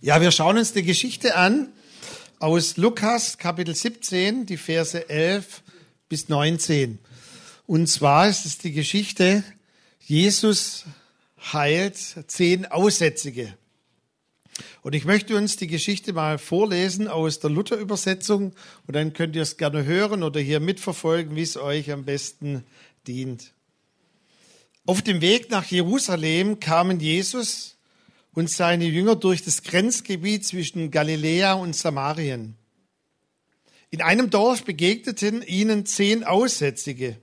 Ja, wir schauen uns die Geschichte an aus Lukas Kapitel 17, die Verse 11 bis 19. Und zwar ist es die Geschichte, Jesus heilt zehn Aussätzige. Und ich möchte uns die Geschichte mal vorlesen aus der Luther-Übersetzung und dann könnt ihr es gerne hören oder hier mitverfolgen, wie es euch am besten dient. Auf dem Weg nach Jerusalem kamen Jesus und seine Jünger durch das Grenzgebiet zwischen Galiläa und Samarien. In einem Dorf begegneten ihnen zehn Aussätzige.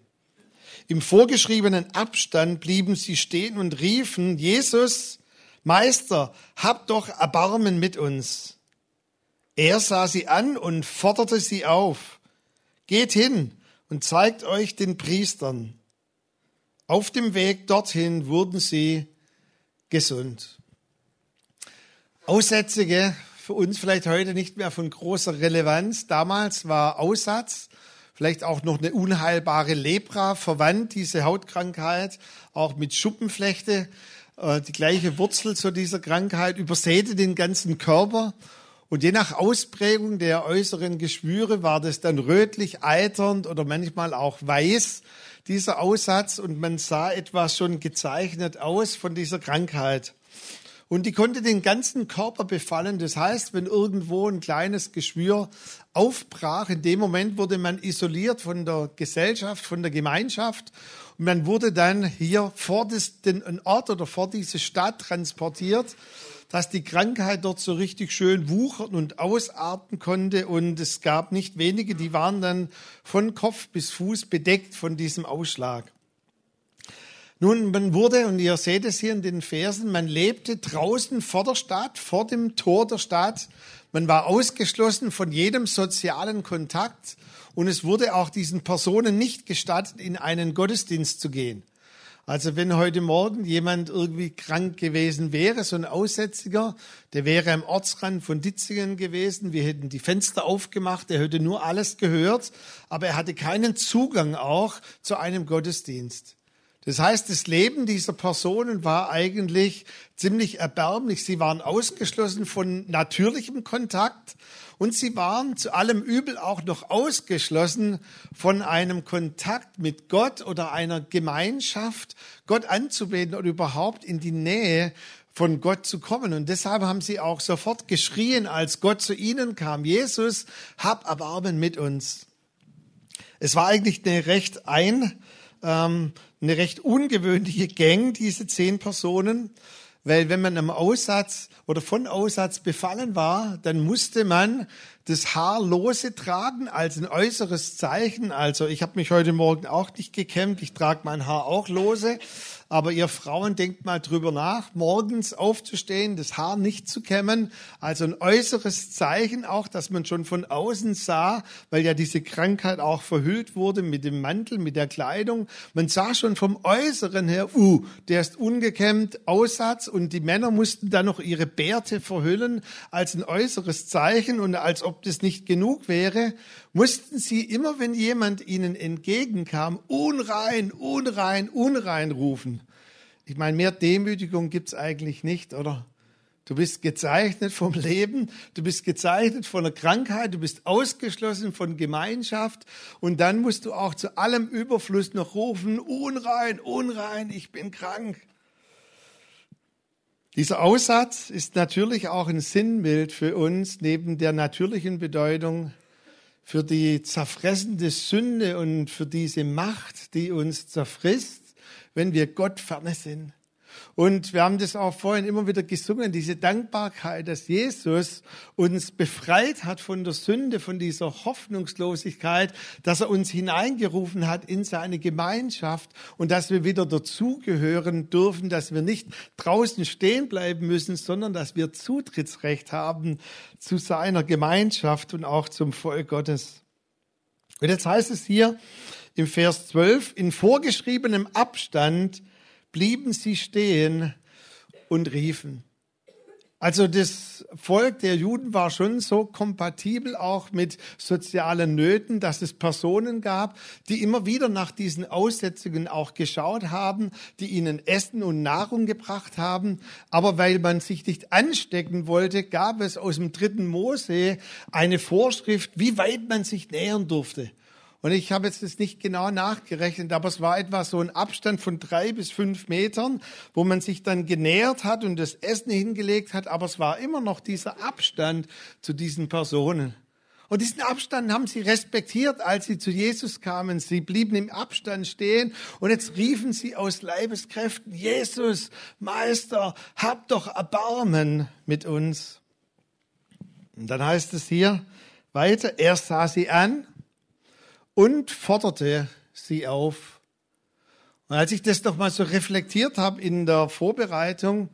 Im vorgeschriebenen Abstand blieben sie stehen und riefen, Jesus, Meister, hab doch Erbarmen mit uns. Er sah sie an und forderte sie auf. Geht hin und zeigt euch den Priestern. Auf dem Weg dorthin wurden sie gesund. Aussätzige für uns vielleicht heute nicht mehr von großer Relevanz. Damals war Aussatz vielleicht auch noch eine unheilbare Lepra verwandt, diese Hautkrankheit, auch mit Schuppenflechte, äh, die gleiche Wurzel zu dieser Krankheit, übersäte den ganzen Körper. Und je nach Ausprägung der äußeren Geschwüre war das dann rötlich, eiternd oder manchmal auch weiß, dieser Aussatz. Und man sah etwas schon gezeichnet aus von dieser Krankheit. Und die konnte den ganzen Körper befallen. Das heißt, wenn irgendwo ein kleines Geschwür aufbrach, in dem Moment wurde man isoliert von der Gesellschaft, von der Gemeinschaft. Und man wurde dann hier vor den Ort oder vor diese Stadt transportiert, dass die Krankheit dort so richtig schön wuchern und ausarten konnte. Und es gab nicht wenige, die waren dann von Kopf bis Fuß bedeckt von diesem Ausschlag. Nun, man wurde, und ihr seht es hier in den Versen, man lebte draußen vor der Stadt, vor dem Tor der Stadt. Man war ausgeschlossen von jedem sozialen Kontakt und es wurde auch diesen Personen nicht gestattet, in einen Gottesdienst zu gehen. Also wenn heute Morgen jemand irgendwie krank gewesen wäre, so ein Aussätziger, der wäre am Ortsrand von Ditzingen gewesen, wir hätten die Fenster aufgemacht, er hätte nur alles gehört, aber er hatte keinen Zugang auch zu einem Gottesdienst. Das heißt, das Leben dieser Personen war eigentlich ziemlich erbärmlich. Sie waren ausgeschlossen von natürlichem Kontakt und sie waren zu allem Übel auch noch ausgeschlossen von einem Kontakt mit Gott oder einer Gemeinschaft, Gott anzubeten oder überhaupt in die Nähe von Gott zu kommen. Und deshalb haben sie auch sofort geschrien, als Gott zu ihnen kam, Jesus, hab Erbarmen mit uns. Es war eigentlich eine recht ein, ähm, eine recht ungewöhnliche Gang, diese zehn Personen, weil wenn man am Aussatz oder von Aussatz befallen war, dann musste man das Haar lose tragen als ein äußeres Zeichen. Also ich habe mich heute Morgen auch nicht gekämmt, ich trage mein Haar auch lose. Aber ihr Frauen denkt mal drüber nach, morgens aufzustehen, das Haar nicht zu kämmen. Also ein äußeres Zeichen auch, dass man schon von außen sah, weil ja diese Krankheit auch verhüllt wurde mit dem Mantel, mit der Kleidung. Man sah schon vom Äußeren her, uh, der ist ungekämmt, Aussatz. Und die Männer mussten dann noch ihre Bärte verhüllen als ein äußeres Zeichen. Und als ob das nicht genug wäre, mussten sie immer, wenn jemand ihnen entgegenkam, unrein, unrein, unrein rufen. Ich meine, mehr Demütigung gibt's eigentlich nicht, oder? Du bist gezeichnet vom Leben, du bist gezeichnet von der Krankheit, du bist ausgeschlossen von Gemeinschaft und dann musst du auch zu allem Überfluss noch rufen, unrein, unrein, ich bin krank. Dieser Aussatz ist natürlich auch ein Sinnbild für uns neben der natürlichen Bedeutung für die zerfressende Sünde und für diese Macht, die uns zerfrisst, wenn wir Gott ferne sind. Und wir haben das auch vorhin immer wieder gesungen, diese Dankbarkeit, dass Jesus uns befreit hat von der Sünde, von dieser Hoffnungslosigkeit, dass er uns hineingerufen hat in seine Gemeinschaft und dass wir wieder dazugehören dürfen, dass wir nicht draußen stehen bleiben müssen, sondern dass wir Zutrittsrecht haben zu seiner Gemeinschaft und auch zum Volk Gottes. Und jetzt heißt es hier im Vers 12, in vorgeschriebenem Abstand blieben sie stehen und riefen. Also das Volk der Juden war schon so kompatibel auch mit sozialen Nöten, dass es Personen gab, die immer wieder nach diesen Aussetzungen auch geschaut haben, die ihnen Essen und Nahrung gebracht haben. Aber weil man sich nicht anstecken wollte, gab es aus dem dritten Mose eine Vorschrift, wie weit man sich nähern durfte. Und ich habe jetzt das nicht genau nachgerechnet, aber es war etwa so ein Abstand von drei bis fünf Metern, wo man sich dann genähert hat und das Essen hingelegt hat. Aber es war immer noch dieser Abstand zu diesen Personen. Und diesen Abstand haben sie respektiert, als sie zu Jesus kamen. Sie blieben im Abstand stehen und jetzt riefen sie aus Leibeskräften, Jesus, Meister, hab doch Erbarmen mit uns. Und dann heißt es hier weiter, er sah sie an und forderte sie auf. Und als ich das doch mal so reflektiert habe in der Vorbereitung,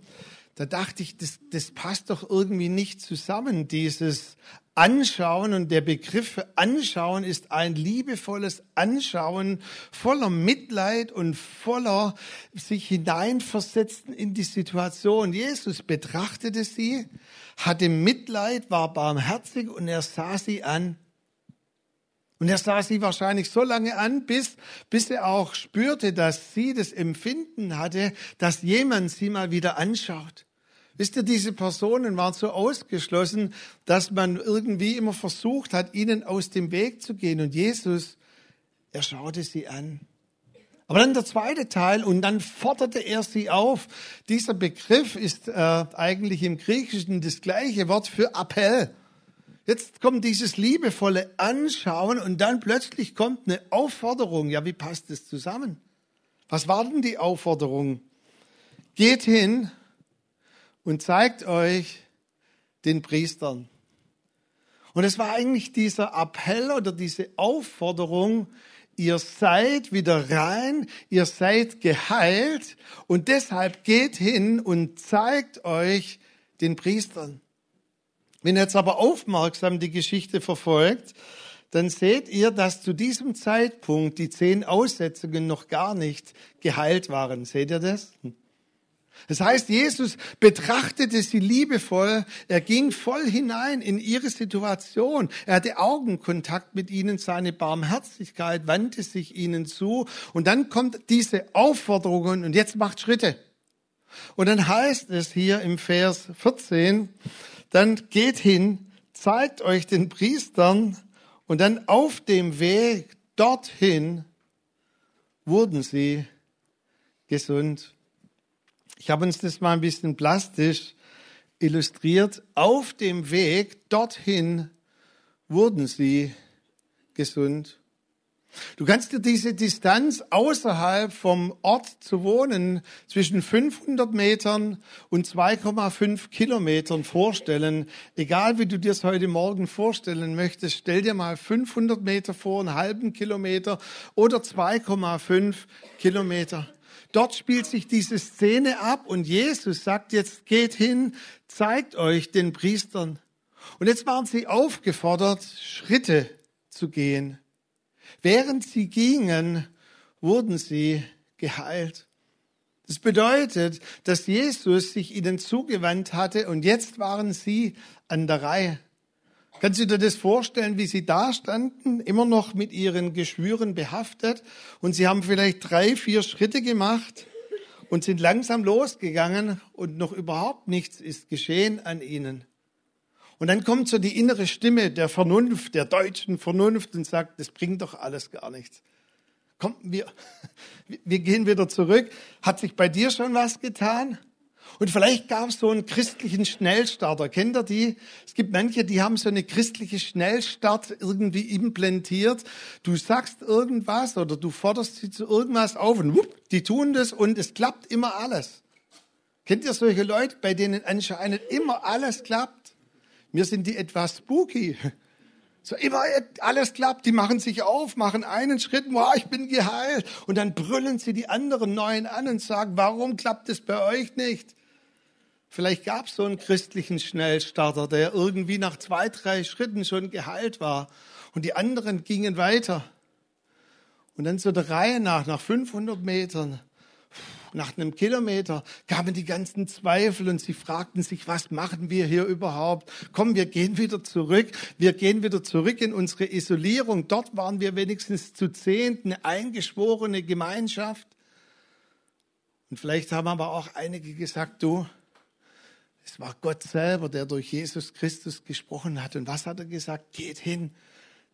da dachte ich, das, das passt doch irgendwie nicht zusammen, dieses Anschauen und der Begriff Anschauen ist ein liebevolles Anschauen voller Mitleid und voller sich hineinversetzen in die Situation. Jesus betrachtete sie, hatte Mitleid, war barmherzig und er sah sie an und er sah sie wahrscheinlich so lange an, bis, bis er auch spürte, dass sie das Empfinden hatte, dass jemand sie mal wieder anschaut. Wisst ihr, diese Personen waren so ausgeschlossen, dass man irgendwie immer versucht hat, ihnen aus dem Weg zu gehen. Und Jesus, er schaute sie an. Aber dann der zweite Teil, und dann forderte er sie auf. Dieser Begriff ist äh, eigentlich im Griechischen das gleiche Wort für Appell. Jetzt kommt dieses liebevolle Anschauen und dann plötzlich kommt eine Aufforderung. Ja, wie passt das zusammen? Was war denn die Aufforderung? Geht hin und zeigt euch den Priestern. Und es war eigentlich dieser Appell oder diese Aufforderung, ihr seid wieder rein, ihr seid geheilt und deshalb geht hin und zeigt euch den Priestern. Wenn ihr jetzt aber aufmerksam die Geschichte verfolgt, dann seht ihr, dass zu diesem Zeitpunkt die zehn Aussetzungen noch gar nicht geheilt waren. Seht ihr das? Das heißt, Jesus betrachtete sie liebevoll, er ging voll hinein in ihre Situation, er hatte Augenkontakt mit ihnen, seine Barmherzigkeit wandte sich ihnen zu und dann kommt diese Aufforderung und jetzt macht Schritte. Und dann heißt es hier im Vers 14, dann geht hin, zeigt euch den Priestern und dann auf dem Weg dorthin wurden sie gesund. Ich habe uns das mal ein bisschen plastisch illustriert. Auf dem Weg dorthin wurden sie gesund. Du kannst dir diese Distanz außerhalb vom Ort zu wohnen zwischen 500 Metern und 2,5 Kilometern vorstellen. Egal wie du dir es heute Morgen vorstellen möchtest, stell dir mal 500 Meter vor, einen halben Kilometer oder 2,5 Kilometer. Dort spielt sich diese Szene ab und Jesus sagt jetzt, geht hin, zeigt euch den Priestern. Und jetzt waren sie aufgefordert, Schritte zu gehen. Während sie gingen, wurden sie geheilt. Das bedeutet, dass Jesus sich ihnen zugewandt hatte und jetzt waren sie an der Reihe. Kannst du dir das vorstellen, wie sie da standen, immer noch mit ihren Geschwüren behaftet und sie haben vielleicht drei, vier Schritte gemacht und sind langsam losgegangen und noch überhaupt nichts ist geschehen an ihnen. Und dann kommt so die innere Stimme der Vernunft, der deutschen Vernunft und sagt, das bringt doch alles gar nichts. Komm, wir, wir gehen wieder zurück. Hat sich bei dir schon was getan? Und vielleicht gab es so einen christlichen Schnellstarter. Kennt ihr die? Es gibt manche, die haben so eine christliche Schnellstart irgendwie implantiert. Du sagst irgendwas oder du forderst sie zu irgendwas auf und wupp, die tun das und es klappt immer alles. Kennt ihr solche Leute, bei denen anscheinend immer alles klappt? Mir sind die etwas spooky. So immer alles klappt, die machen sich auf, machen einen Schritt, wow, ich bin geheilt. Und dann brüllen sie die anderen Neuen an und sagen, warum klappt es bei euch nicht? Vielleicht gab es so einen christlichen Schnellstarter, der irgendwie nach zwei, drei Schritten schon geheilt war. Und die anderen gingen weiter. Und dann so der Reihe nach, nach 500 Metern, Nach einem Kilometer kamen die ganzen Zweifel und sie fragten sich, was machen wir hier überhaupt? Komm, wir gehen wieder zurück. Wir gehen wieder zurück in unsere Isolierung. Dort waren wir wenigstens zu zehnt, eine eingeschworene Gemeinschaft. Und vielleicht haben aber auch einige gesagt, du, es war Gott selber, der durch Jesus Christus gesprochen hat. Und was hat er gesagt? Geht hin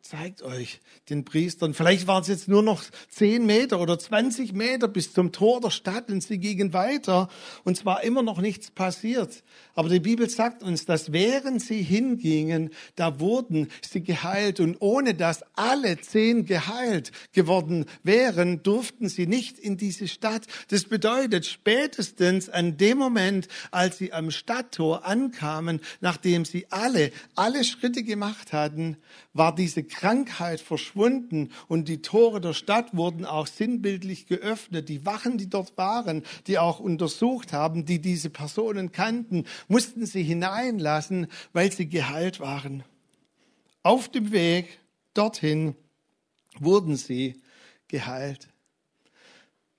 zeigt euch den Priestern. Vielleicht waren es jetzt nur noch zehn Meter oder 20 Meter bis zum Tor der Stadt und sie gingen weiter und zwar immer noch nichts passiert. Aber die Bibel sagt uns, dass während sie hingingen, da wurden sie geheilt und ohne dass alle zehn geheilt geworden wären, durften sie nicht in diese Stadt. Das bedeutet, spätestens an dem Moment, als sie am Stadttor ankamen, nachdem sie alle, alle Schritte gemacht hatten, war diese Krankheit verschwunden und die Tore der Stadt wurden auch sinnbildlich geöffnet. Die Wachen, die dort waren, die auch untersucht haben, die diese Personen kannten, mussten sie hineinlassen, weil sie geheilt waren. Auf dem Weg dorthin wurden sie geheilt.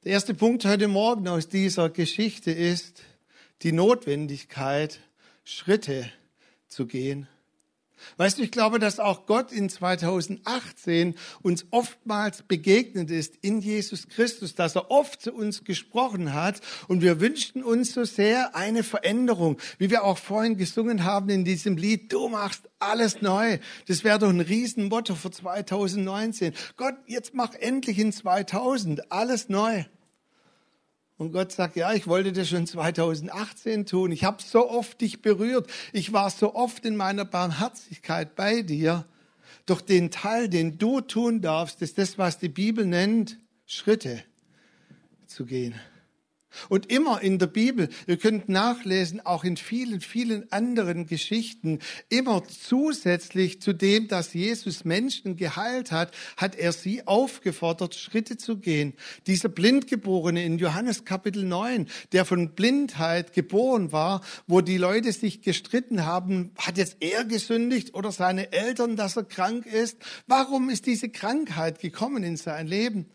Der erste Punkt heute Morgen aus dieser Geschichte ist die Notwendigkeit, Schritte zu gehen. Weißt du, ich glaube, dass auch Gott in 2018 uns oftmals begegnet ist in Jesus Christus, dass er oft zu uns gesprochen hat und wir wünschten uns so sehr eine Veränderung, wie wir auch vorhin gesungen haben in diesem Lied, du machst alles neu. Das wäre doch ein Riesenmotto für 2019. Gott, jetzt mach endlich in 2000 alles neu. Und Gott sagt, ja, ich wollte das schon 2018 tun. Ich habe so oft dich berührt. Ich war so oft in meiner Barmherzigkeit bei dir. Doch den Teil, den du tun darfst, ist das, was die Bibel nennt, Schritte zu gehen. Und immer in der Bibel, ihr könnt nachlesen, auch in vielen, vielen anderen Geschichten, immer zusätzlich zu dem, dass Jesus Menschen geheilt hat, hat er sie aufgefordert, Schritte zu gehen. Dieser Blindgeborene in Johannes Kapitel 9, der von Blindheit geboren war, wo die Leute sich gestritten haben, hat jetzt er gesündigt oder seine Eltern, dass er krank ist? Warum ist diese Krankheit gekommen in sein Leben?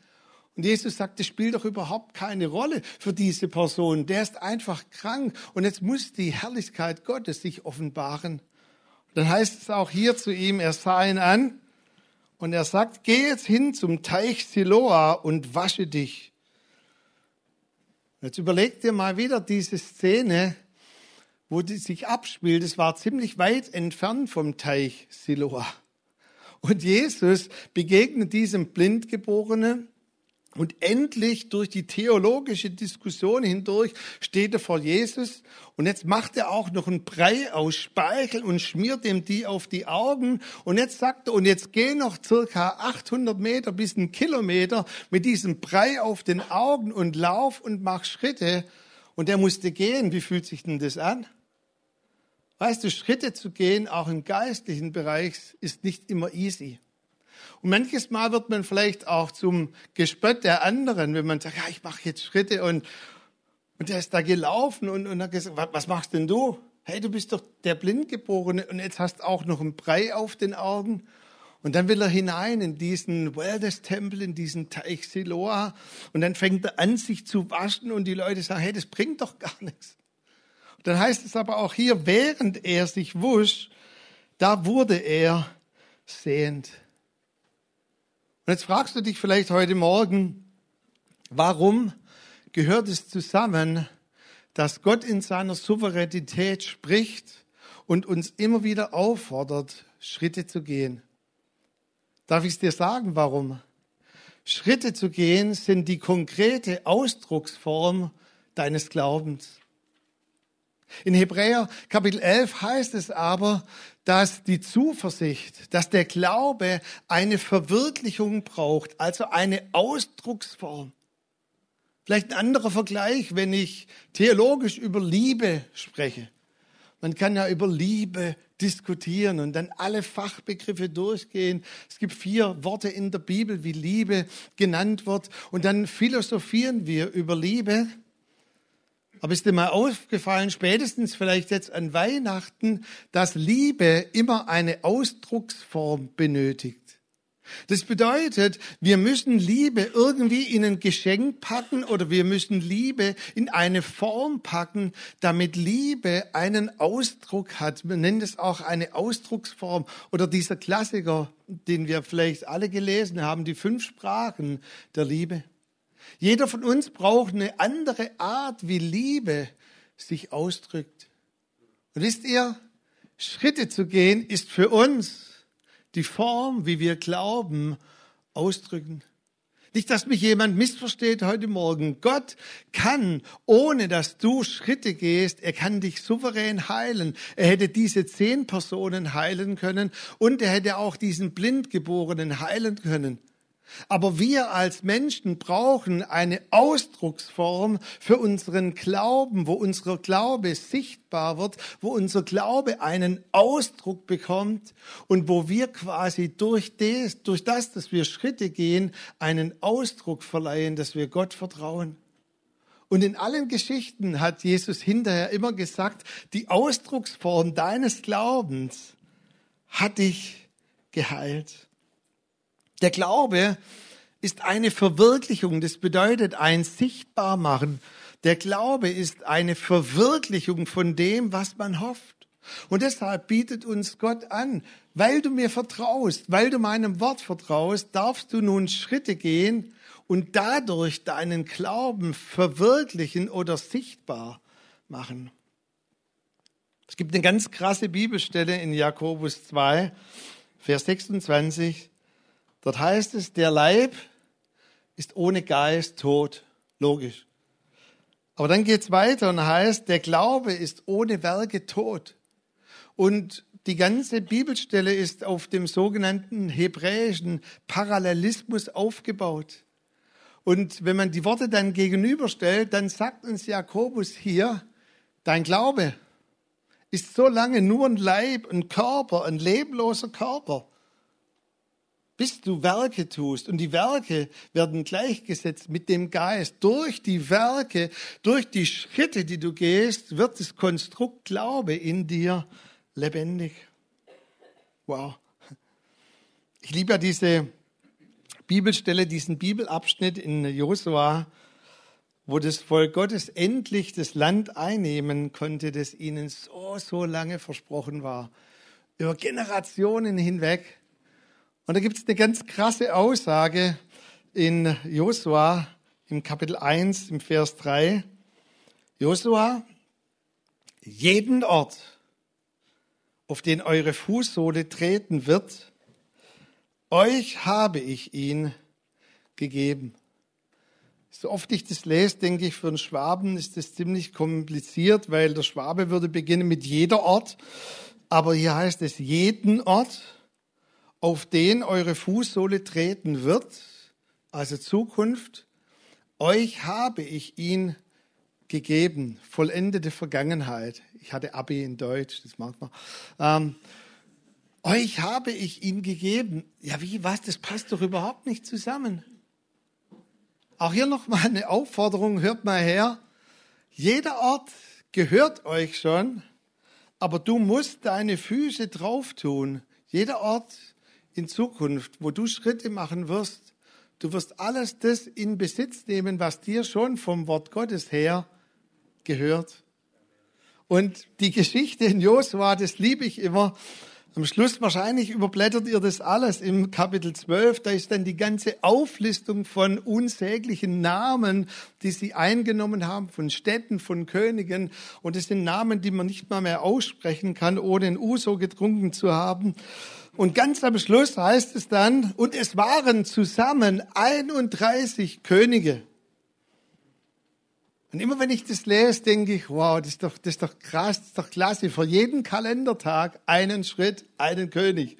Und Jesus sagt, das spielt doch überhaupt keine Rolle für diese Person. Der ist einfach krank und jetzt muss die Herrlichkeit Gottes sich offenbaren. Dann heißt es auch hier zu ihm, er sah ihn an und er sagt, geh jetzt hin zum Teich Siloa und wasche dich. Jetzt überleg dir mal wieder diese Szene, wo die sich abspielt. Es war ziemlich weit entfernt vom Teich Siloa. Und Jesus begegnet diesem Blindgeborenen und endlich durch die theologische Diskussion hindurch steht er vor Jesus und jetzt macht er auch noch einen Brei aus Speichel und schmiert ihm die auf die Augen und jetzt sagt er, und jetzt geh noch circa 800 Meter bis einen Kilometer mit diesem Brei auf den Augen und lauf und mach Schritte und er musste gehen. Wie fühlt sich denn das an? Weißt du, Schritte zu gehen, auch im geistlichen Bereich, ist nicht immer easy. Und manches Mal wird man vielleicht auch zum Gespött der anderen, wenn man sagt, ja, ich mache jetzt Schritte und, und der ist da gelaufen und, und hat gesagt, was machst denn du? Hey, du bist doch der Blindgeborene und jetzt hast auch noch einen Brei auf den Augen. Und dann will er hinein in diesen Wellness-Tempel, in diesen Teich Siloa. Und dann fängt er an, sich zu waschen und die Leute sagen, hey, das bringt doch gar nichts. Und dann heißt es aber auch hier, während er sich wusch, da wurde er sehend. Und jetzt fragst du dich vielleicht heute Morgen, warum gehört es zusammen, dass Gott in seiner Souveränität spricht und uns immer wieder auffordert, Schritte zu gehen? Darf ich es dir sagen, warum? Schritte zu gehen sind die konkrete Ausdrucksform deines Glaubens. In Hebräer Kapitel 11 heißt es aber, dass die Zuversicht, dass der Glaube eine Verwirklichung braucht, also eine Ausdrucksform. Vielleicht ein anderer Vergleich, wenn ich theologisch über Liebe spreche. Man kann ja über Liebe diskutieren und dann alle Fachbegriffe durchgehen. Es gibt vier Worte in der Bibel, wie Liebe genannt wird. Und dann philosophieren wir über Liebe. Aber ist dir mal aufgefallen, spätestens vielleicht jetzt an Weihnachten, dass Liebe immer eine Ausdrucksform benötigt? Das bedeutet, wir müssen Liebe irgendwie in ein Geschenk packen oder wir müssen Liebe in eine Form packen, damit Liebe einen Ausdruck hat. Man nennt es auch eine Ausdrucksform oder dieser Klassiker, den wir vielleicht alle gelesen haben, die fünf Sprachen der Liebe. Jeder von uns braucht eine andere Art, wie Liebe sich ausdrückt. Und wisst ihr, Schritte zu gehen ist für uns die Form, wie wir glauben, ausdrücken. Nicht, dass mich jemand missversteht heute Morgen. Gott kann, ohne dass du Schritte gehst, er kann dich souverän heilen. Er hätte diese zehn Personen heilen können und er hätte auch diesen Blindgeborenen heilen können. Aber wir als Menschen brauchen eine Ausdrucksform für unseren Glauben, wo unser Glaube sichtbar wird, wo unser Glaube einen Ausdruck bekommt und wo wir quasi durch das, durch das, dass wir Schritte gehen, einen Ausdruck verleihen, dass wir Gott vertrauen. Und in allen Geschichten hat Jesus hinterher immer gesagt, die Ausdrucksform deines Glaubens hat dich geheilt. Der Glaube ist eine Verwirklichung, das bedeutet ein Sichtbarmachen. Der Glaube ist eine Verwirklichung von dem, was man hofft. Und deshalb bietet uns Gott an, weil du mir vertraust, weil du meinem Wort vertraust, darfst du nun Schritte gehen und dadurch deinen Glauben verwirklichen oder sichtbar machen. Es gibt eine ganz krasse Bibelstelle in Jakobus 2, Vers 26. Dort heißt es, der Leib ist ohne Geist tot. Logisch. Aber dann geht es weiter und heißt, der Glaube ist ohne Werke tot. Und die ganze Bibelstelle ist auf dem sogenannten hebräischen Parallelismus aufgebaut. Und wenn man die Worte dann gegenüberstellt, dann sagt uns Jakobus hier, dein Glaube ist so lange nur ein Leib, ein Körper, ein lebloser Körper bis du Werke tust. Und die Werke werden gleichgesetzt mit dem Geist. Durch die Werke, durch die Schritte, die du gehst, wird das Konstrukt Glaube in dir lebendig. Wow. Ich liebe ja diese Bibelstelle, diesen Bibelabschnitt in Josua, wo das Volk Gottes endlich das Land einnehmen konnte, das ihnen so, so lange versprochen war. Über Generationen hinweg. Und da gibt es eine ganz krasse Aussage in Josua im Kapitel 1 im Vers 3. Josua, jeden Ort, auf den eure Fußsohle treten wird, euch habe ich ihn gegeben. So oft ich das lese, denke ich, für einen Schwaben ist das ziemlich kompliziert, weil der Schwabe würde beginnen mit jeder Ort. Aber hier heißt es jeden Ort auf den eure Fußsohle treten wird, also Zukunft, euch habe ich ihn gegeben, vollendete Vergangenheit. Ich hatte Abi in Deutsch, das mag man. Ähm, euch habe ich ihn gegeben. Ja, wie, was? Das passt doch überhaupt nicht zusammen. Auch hier nochmal eine Aufforderung, hört mal her. Jeder Ort gehört euch schon, aber du musst deine Füße drauf tun. Jeder Ort in Zukunft, wo du Schritte machen wirst, du wirst alles das in Besitz nehmen, was dir schon vom Wort Gottes her gehört. Und die Geschichte in Josua, das liebe ich immer. Am Schluss wahrscheinlich überblättert ihr das alles im Kapitel 12. Da ist dann die ganze Auflistung von unsäglichen Namen, die sie eingenommen haben, von Städten, von Königen. Und es sind Namen, die man nicht mal mehr aussprechen kann, ohne ein Uso getrunken zu haben. Und ganz am Schluss heißt es dann, und es waren zusammen 31 Könige. Und immer wenn ich das lese, denke ich, wow, das ist doch, das ist doch krass, das ist doch klasse. Für jeden Kalendertag einen Schritt, einen König.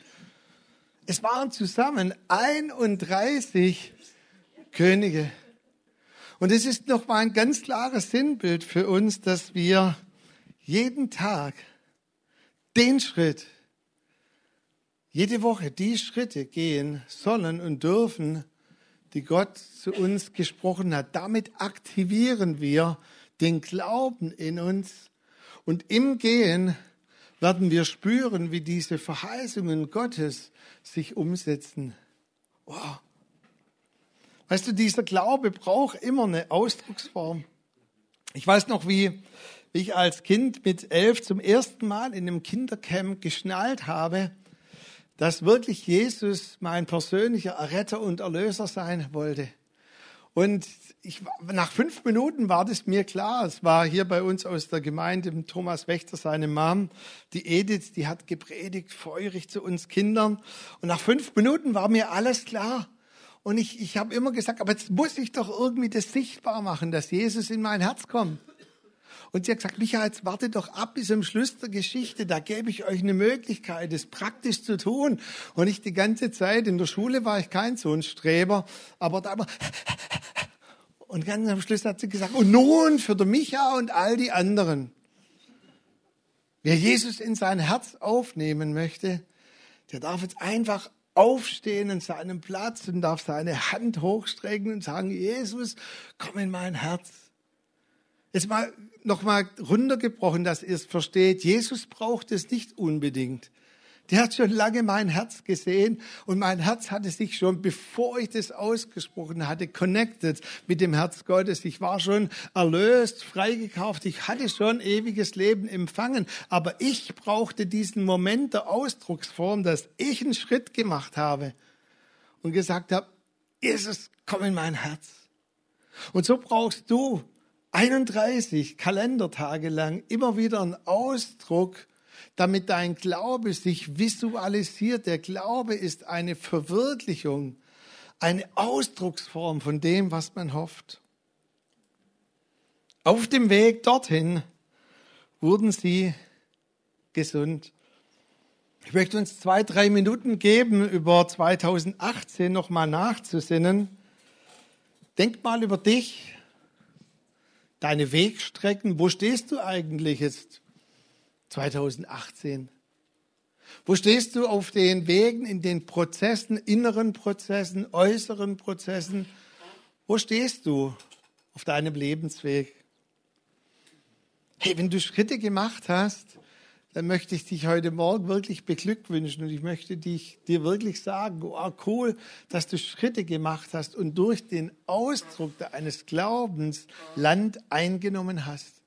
Es waren zusammen 31 Könige. Und es ist nochmal ein ganz klares Sinnbild für uns, dass wir jeden Tag den Schritt, jede Woche die Schritte gehen sollen und dürfen, die Gott zu uns gesprochen hat. Damit aktivieren wir den Glauben in uns und im Gehen werden wir spüren, wie diese Verheißungen Gottes sich umsetzen. Wow. Weißt du, dieser Glaube braucht immer eine Ausdrucksform. Ich weiß noch, wie ich als Kind mit elf zum ersten Mal in einem Kindercamp geschnallt habe, dass wirklich Jesus mein persönlicher Erretter und Erlöser sein wollte. Und ich, nach fünf Minuten war das mir klar. Es war hier bei uns aus der Gemeinde Thomas Wächter, seine Mom, die Edith, die hat gepredigt, feurig zu uns Kindern. Und nach fünf Minuten war mir alles klar. Und ich, ich habe immer gesagt, aber jetzt muss ich doch irgendwie das sichtbar machen, dass Jesus in mein Herz kommt. Und sie hat gesagt, Michael, jetzt warte doch ab bis zum Schluss der Geschichte. Da gebe ich euch eine Möglichkeit, das praktisch zu tun. Und ich die ganze Zeit, in der Schule war ich kein so ein Streber, aber da war, und ganz am Schluss hat sie gesagt, und nun für der Micha und all die anderen. Wer Jesus in sein Herz aufnehmen möchte, der darf jetzt einfach aufstehen in seinem Platz und darf seine Hand hochstrecken und sagen, Jesus, komm in mein Herz. Jetzt mal nochmal runtergebrochen, dass ihr es versteht. Jesus braucht es nicht unbedingt. Der hat schon lange mein Herz gesehen und mein Herz hatte sich schon, bevor ich das ausgesprochen hatte, connected mit dem Herz Gottes. Ich war schon erlöst, freigekauft. Ich hatte schon ewiges Leben empfangen. Aber ich brauchte diesen Moment der Ausdrucksform, dass ich einen Schritt gemacht habe und gesagt habe, Jesus, komm in mein Herz. Und so brauchst du 31 Kalendertage lang immer wieder einen Ausdruck, damit dein Glaube sich visualisiert. Der Glaube ist eine Verwirklichung, eine Ausdrucksform von dem, was man hofft. Auf dem Weg dorthin wurden sie gesund. Ich möchte uns zwei, drei Minuten geben, über 2018 nochmal nachzusinnen. Denk mal über dich, deine Wegstrecken. Wo stehst du eigentlich jetzt 2018? Wo stehst du auf den Wegen, in den Prozessen, inneren Prozessen, äußeren Prozessen? Wo stehst du auf deinem Lebensweg? Hey, wenn du Schritte gemacht hast, dann möchte ich dich heute Morgen wirklich beglückwünschen und ich möchte dich, dir wirklich sagen, oh, cool, dass du Schritte gemacht hast und durch den Ausdruck deines Glaubens Land eingenommen hast.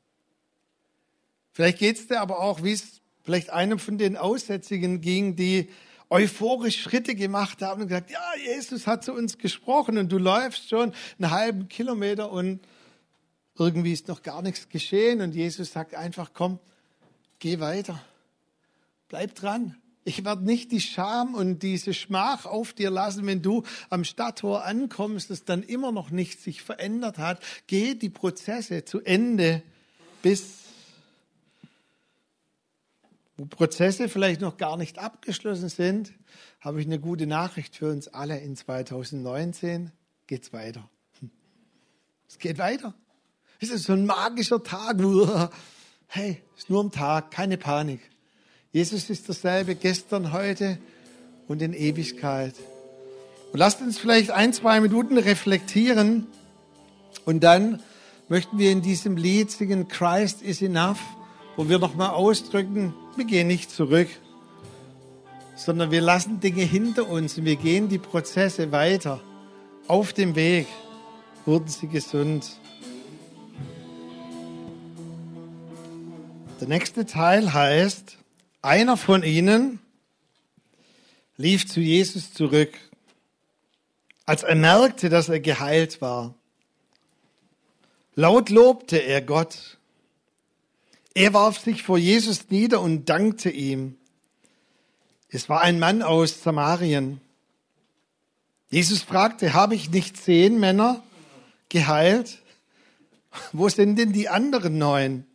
Vielleicht geht es dir aber auch, wie es vielleicht einem von den Aussätzigen ging, die euphorisch Schritte gemacht haben und gesagt, ja, Jesus hat zu uns gesprochen und du läufst schon einen halben Kilometer und irgendwie ist noch gar nichts geschehen und Jesus sagt einfach, komm, Geh weiter. Bleib dran. Ich werde nicht die Scham und diese Schmach auf dir lassen, wenn du am Stadttor ankommst, dass dann immer noch nichts sich verändert hat. Geh die Prozesse zu Ende, bis wo Prozesse vielleicht noch gar nicht abgeschlossen sind, habe ich eine gute Nachricht für uns alle. In 2019 geht's weiter. Es geht weiter. Es ist so ein magischer Tag. Hey, ist nur ein Tag, keine Panik. Jesus ist dasselbe gestern, heute und in Ewigkeit. Und lasst uns vielleicht ein, zwei Minuten reflektieren und dann möchten wir in diesem Lied singen Christ is enough, wo wir nochmal ausdrücken, wir gehen nicht zurück, sondern wir lassen Dinge hinter uns und wir gehen die Prozesse weiter. Auf dem Weg wurden sie gesund. Der nächste Teil heißt, einer von ihnen lief zu Jesus zurück, als er merkte, dass er geheilt war. Laut lobte er Gott. Er warf sich vor Jesus nieder und dankte ihm. Es war ein Mann aus Samarien. Jesus fragte, habe ich nicht zehn Männer geheilt? Wo sind denn die anderen neun?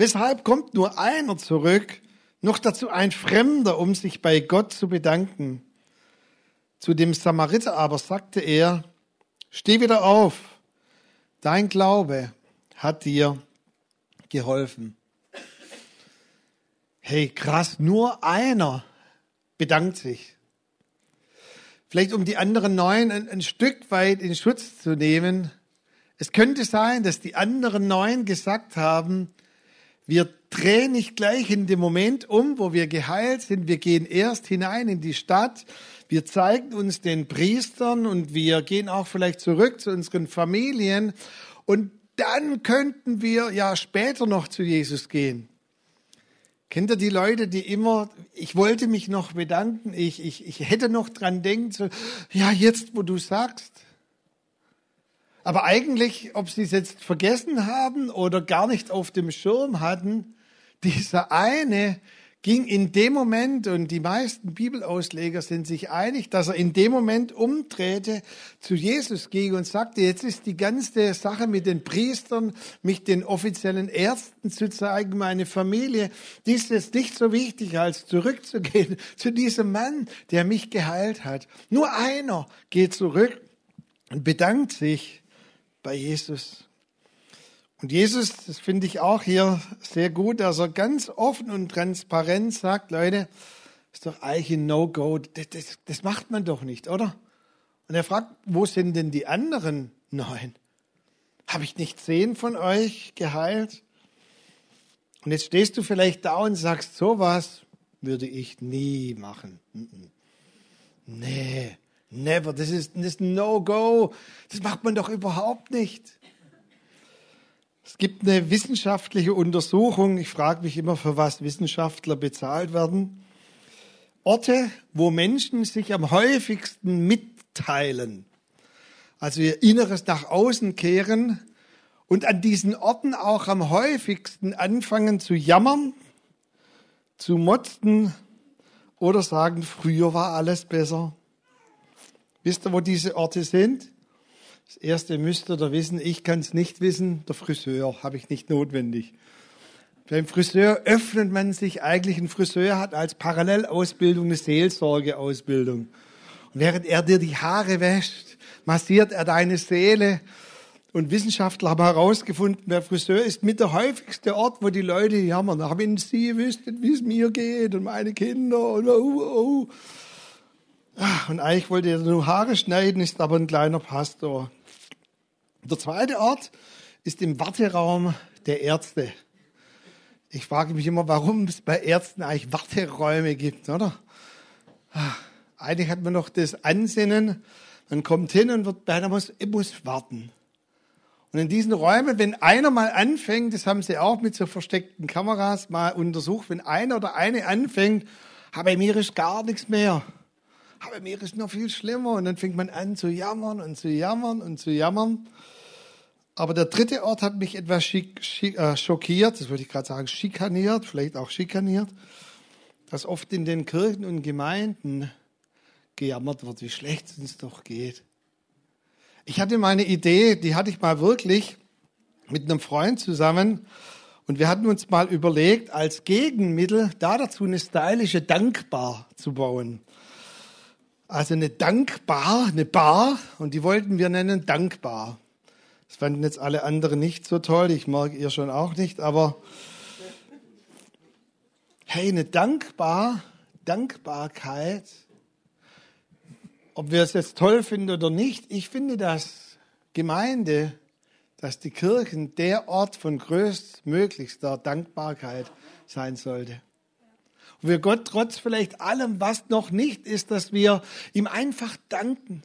Weshalb kommt nur einer zurück, noch dazu ein Fremder, um sich bei Gott zu bedanken? Zu dem Samariter aber sagte er, steh wieder auf, dein Glaube hat dir geholfen. Hey, krass, nur einer bedankt sich. Vielleicht um die anderen neun ein, ein Stück weit in Schutz zu nehmen. Es könnte sein, dass die anderen neun gesagt haben, Wir drehen nicht gleich in dem Moment um, wo wir geheilt sind. Wir gehen erst hinein in die Stadt. Wir zeigen uns den Priestern und wir gehen auch vielleicht zurück zu unseren Familien. Und dann könnten wir ja später noch zu Jesus gehen. Kennt ihr die Leute, die immer, ich wollte mich noch bedanken, ich, ich, ich hätte noch dran denken, so, ja, jetzt, wo du sagst. Aber eigentlich, ob sie es jetzt vergessen haben oder gar nicht auf dem Schirm hatten, dieser eine ging in dem Moment, und die meisten Bibelausleger sind sich einig, dass er in dem Moment umdrehte, zu Jesus ging und sagte, jetzt ist die ganze Sache mit den Priestern, mich den offiziellen Ärzten zu zeigen, meine Familie, die ist jetzt nicht so wichtig, als zurückzugehen zu diesem Mann, der mich geheilt hat. Nur einer geht zurück und bedankt sich bei Jesus. Und Jesus, das finde ich auch hier sehr gut, dass er ganz offen und transparent sagt, Leute, ist doch eigentlich ein No-Go, das, das, das macht man doch nicht, oder? Und er fragt, wo sind denn die anderen neun? Habe ich nicht zehn von euch geheilt? Und jetzt stehst du vielleicht da und sagst, sowas würde ich nie machen. Nee, Never. Das ist, ist No-Go. Das macht man doch überhaupt nicht. Es gibt eine wissenschaftliche Untersuchung. Ich frage mich immer, für was Wissenschaftler bezahlt werden. Orte, wo Menschen sich am häufigsten mitteilen. Also ihr Inneres nach außen kehren und an diesen Orten auch am häufigsten anfangen zu jammern, zu motzen oder sagen, früher war alles besser. Wisst ihr, wo diese Orte sind? Das erste müsst ihr da wissen, ich kann es nicht wissen, der Friseur habe ich nicht notwendig. Beim Friseur öffnet man sich eigentlich, ein Friseur hat als Parallelausbildung eine Seelsorgeausbildung. Und während er dir die Haare wäscht, massiert er deine Seele. Und Wissenschaftler haben herausgefunden, der Friseur ist mit der häufigste Ort, wo die Leute jammern. Ach, wenn Sie wüssten, wie es mir geht und meine Kinder und oh, oh. Ah, und eigentlich wollte er nur Haare schneiden, ist aber ein kleiner Pastor. Der zweite Ort ist im Warteraum der Ärzte. Ich frage mich immer, warum es bei Ärzten eigentlich Warteräume gibt, oder? Ah, eigentlich hat man noch das Ansinnen, man kommt hin und wird, man muss, muss warten. Und in diesen Räumen, wenn einer mal anfängt, das haben sie auch mit so versteckten Kameras mal untersucht, wenn einer oder eine anfängt, bei mir ist gar nichts mehr aber mir ist noch viel schlimmer. Und dann fängt man an zu jammern und zu jammern und zu jammern. Aber der dritte Ort hat mich etwas schick, schick, äh, schockiert, das würde ich gerade sagen, schikaniert, vielleicht auch schikaniert, dass oft in den Kirchen und Gemeinden gejammert wird, wie schlecht es uns doch geht. Ich hatte meine Idee, die hatte ich mal wirklich mit einem Freund zusammen. Und wir hatten uns mal überlegt, als Gegenmittel da dazu eine stylische Dankbar zu bauen. Also eine Dankbar, eine Bar, und die wollten wir nennen Dankbar. Das fanden jetzt alle anderen nicht so toll, ich mag ihr schon auch nicht, aber hey, eine Dankbar, Dankbarkeit, ob wir es jetzt toll finden oder nicht, ich finde, dass Gemeinde, dass die Kirchen der Ort von größtmöglichster Dankbarkeit sein sollte wo wir Gott trotz vielleicht allem, was noch nicht ist, dass wir ihm einfach danken.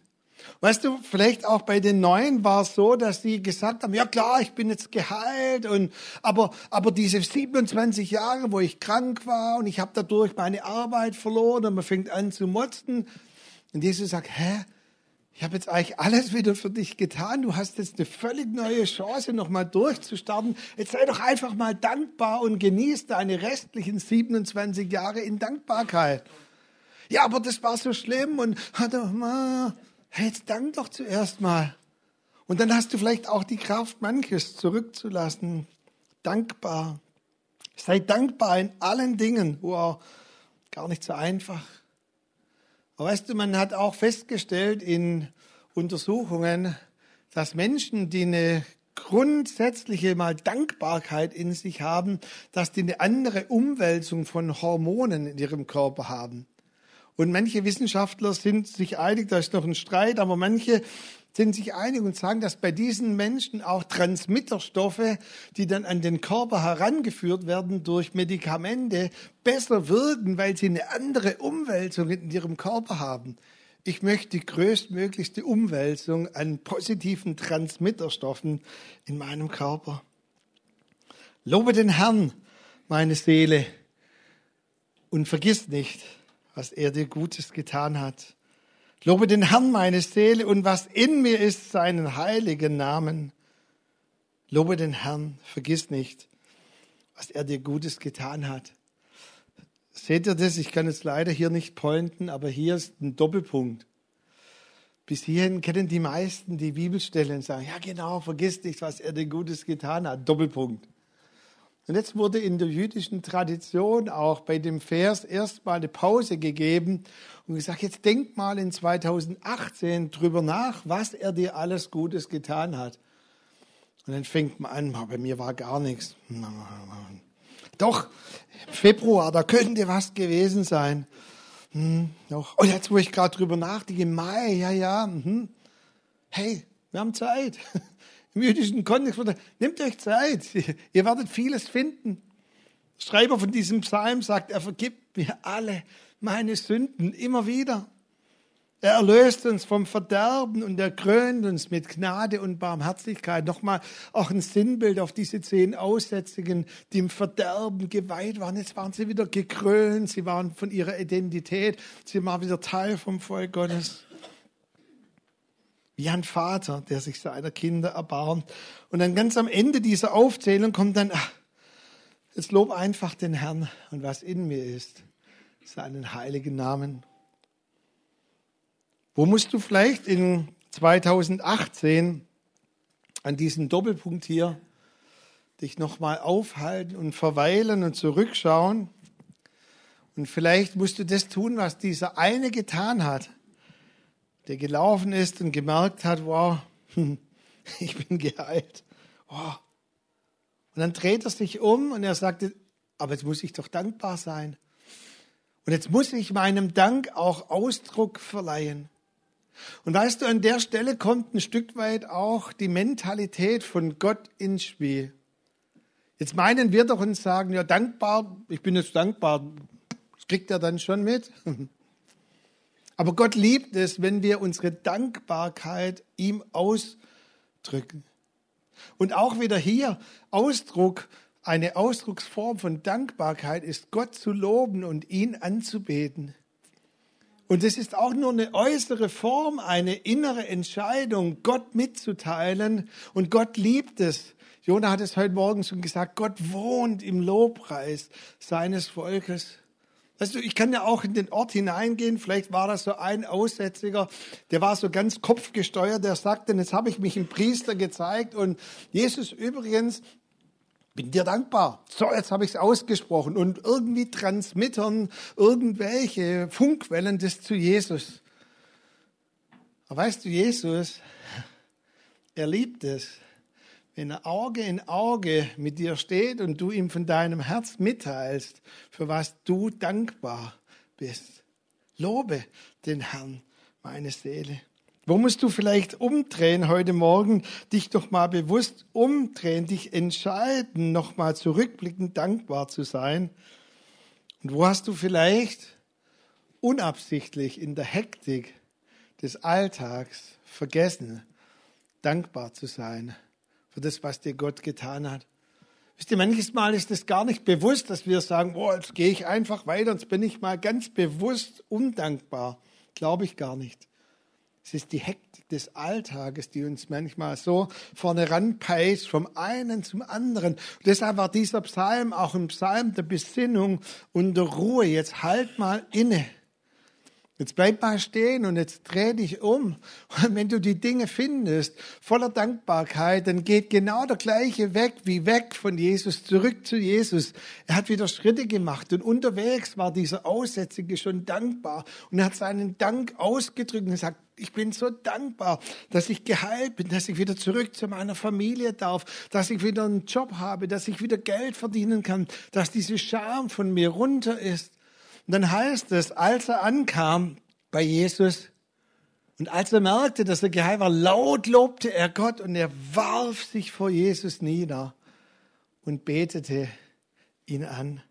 Weißt du, vielleicht auch bei den Neuen war es so, dass sie gesagt haben, ja klar, ich bin jetzt geheilt und aber aber diese 27 Jahre, wo ich krank war und ich habe dadurch meine Arbeit verloren und man fängt an zu motzen und Jesus sagt, hä, ich habe jetzt eigentlich alles wieder für dich getan. Du hast jetzt eine völlig neue Chance, nochmal durchzustarten. Jetzt sei doch einfach mal dankbar und genieß deine restlichen 27 Jahre in Dankbarkeit. Ja, aber das war so schlimm und hey, jetzt dank doch zuerst mal. Und dann hast du vielleicht auch die Kraft, manches zurückzulassen. Dankbar. Sei dankbar in allen Dingen. Wow, gar nicht so einfach. Aber weißt du, man hat auch festgestellt in Untersuchungen, dass Menschen, die eine grundsätzliche mal Dankbarkeit in sich haben, dass die eine andere Umwälzung von Hormonen in ihrem Körper haben. Und manche Wissenschaftler sind sich einig, da ist noch ein Streit, aber manche, sind sich einig und sagen, dass bei diesen Menschen auch Transmitterstoffe, die dann an den Körper herangeführt werden durch Medikamente, besser wirken, weil sie eine andere Umwälzung in ihrem Körper haben. Ich möchte die größtmöglichste Umwälzung an positiven Transmitterstoffen in meinem Körper. Lobe den Herrn, meine Seele, und vergiss nicht, was er dir Gutes getan hat. Lobe den Herrn, meine Seele, und was in mir ist, seinen heiligen Namen. Lobe den Herrn, vergiss nicht, was er dir Gutes getan hat. Seht ihr das? Ich kann jetzt leider hier nicht pointen, aber hier ist ein Doppelpunkt. Bis hierhin kennen die meisten die Bibelstellen und sagen, ja genau, vergiss nicht, was er dir Gutes getan hat. Doppelpunkt. Und jetzt wurde in der jüdischen Tradition auch bei dem Vers erstmal eine Pause gegeben und gesagt, jetzt denk mal in 2018 drüber nach, was er dir alles Gutes getan hat. Und dann fängt man an, bei mir war gar nichts. Doch, Februar, da könnte was gewesen sein. Hm. Und jetzt, wo ich gerade drüber nachdenke, Mai, ja, ja, hm. hey, wir haben Zeit im jüdischen Kontext, nehmt euch Zeit, ihr werdet vieles finden. Der Schreiber von diesem Psalm sagt, er vergibt mir alle meine Sünden immer wieder. Er erlöst uns vom Verderben und er krönt uns mit Gnade und Barmherzigkeit. Nochmal auch ein Sinnbild auf diese zehn Aussätzigen, die im Verderben geweiht waren. Jetzt waren sie wieder gekrönt, sie waren von ihrer Identität, sie waren wieder Teil vom Volk Gottes. Wie ein Vater, der sich seiner Kinder erbarmt. Und dann ganz am Ende dieser Aufzählung kommt dann, ach, jetzt lob einfach den Herrn und was in mir ist, seinen heiligen Namen. Wo musst du vielleicht in 2018 an diesem Doppelpunkt hier dich nochmal aufhalten und verweilen und zurückschauen? Und vielleicht musst du das tun, was dieser eine getan hat der gelaufen ist und gemerkt hat, wow, ich bin geheilt. Wow. Und dann dreht er sich um und er sagte, aber jetzt muss ich doch dankbar sein. Und jetzt muss ich meinem Dank auch Ausdruck verleihen. Und weißt du, an der Stelle kommt ein Stück weit auch die Mentalität von Gott ins Spiel. Jetzt meinen wir doch und sagen, ja, dankbar, ich bin jetzt dankbar. Das kriegt er dann schon mit. Aber Gott liebt es, wenn wir unsere Dankbarkeit ihm ausdrücken. Und auch wieder hier Ausdruck, eine Ausdrucksform von Dankbarkeit ist Gott zu loben und ihn anzubeten. Und es ist auch nur eine äußere Form, eine innere Entscheidung, Gott mitzuteilen. Und Gott liebt es. Jona hat es heute Morgen schon gesagt, Gott wohnt im Lobpreis seines Volkes. Weißt du, ich kann ja auch in den Ort hineingehen. Vielleicht war das so ein Aussätziger, der war so ganz kopfgesteuert, der sagte, jetzt habe ich mich im Priester gezeigt und Jesus übrigens, bin dir dankbar. So, jetzt habe ich es ausgesprochen und irgendwie transmittern irgendwelche Funkwellen das zu Jesus. Aber weißt du, Jesus, er liebt es, wenn er Auge in Auge mit dir steht und du ihm von deinem Herz mitteilst, für was du dankbar bist. Lobe den Herrn, meine Seele. Wo musst du vielleicht umdrehen heute Morgen, dich doch mal bewusst umdrehen, dich entscheiden, nochmal zurückblickend dankbar zu sein? Und wo hast du vielleicht unabsichtlich in der Hektik des Alltags vergessen, dankbar zu sein? Für das, was dir Gott getan hat. Wisst ihr, manches Mal ist es gar nicht bewusst, dass wir sagen, oh, jetzt gehe ich einfach weiter, jetzt bin ich mal ganz bewusst undankbar. Glaube ich gar nicht. Es ist die Hektik des Alltages, die uns manchmal so vorne ranpeitscht, vom einen zum anderen. Und deshalb war dieser Psalm auch ein Psalm der Besinnung und der Ruhe. Jetzt halt mal inne. Jetzt bleib mal stehen und jetzt dreh dich um. Und wenn du die Dinge findest, voller Dankbarkeit, dann geht genau der gleiche weg wie weg von Jesus, zurück zu Jesus. Er hat wieder Schritte gemacht und unterwegs war dieser Aussätzige schon dankbar und er hat seinen Dank ausgedrückt und gesagt, ich bin so dankbar, dass ich geheilt bin, dass ich wieder zurück zu meiner Familie darf, dass ich wieder einen Job habe, dass ich wieder Geld verdienen kann, dass diese Scham von mir runter ist. Und dann heißt es, als er ankam bei Jesus, Und als er merkte, dass er geheilt war, laut lobte er Gott und er warf sich vor Jesus nieder und betete ihn an.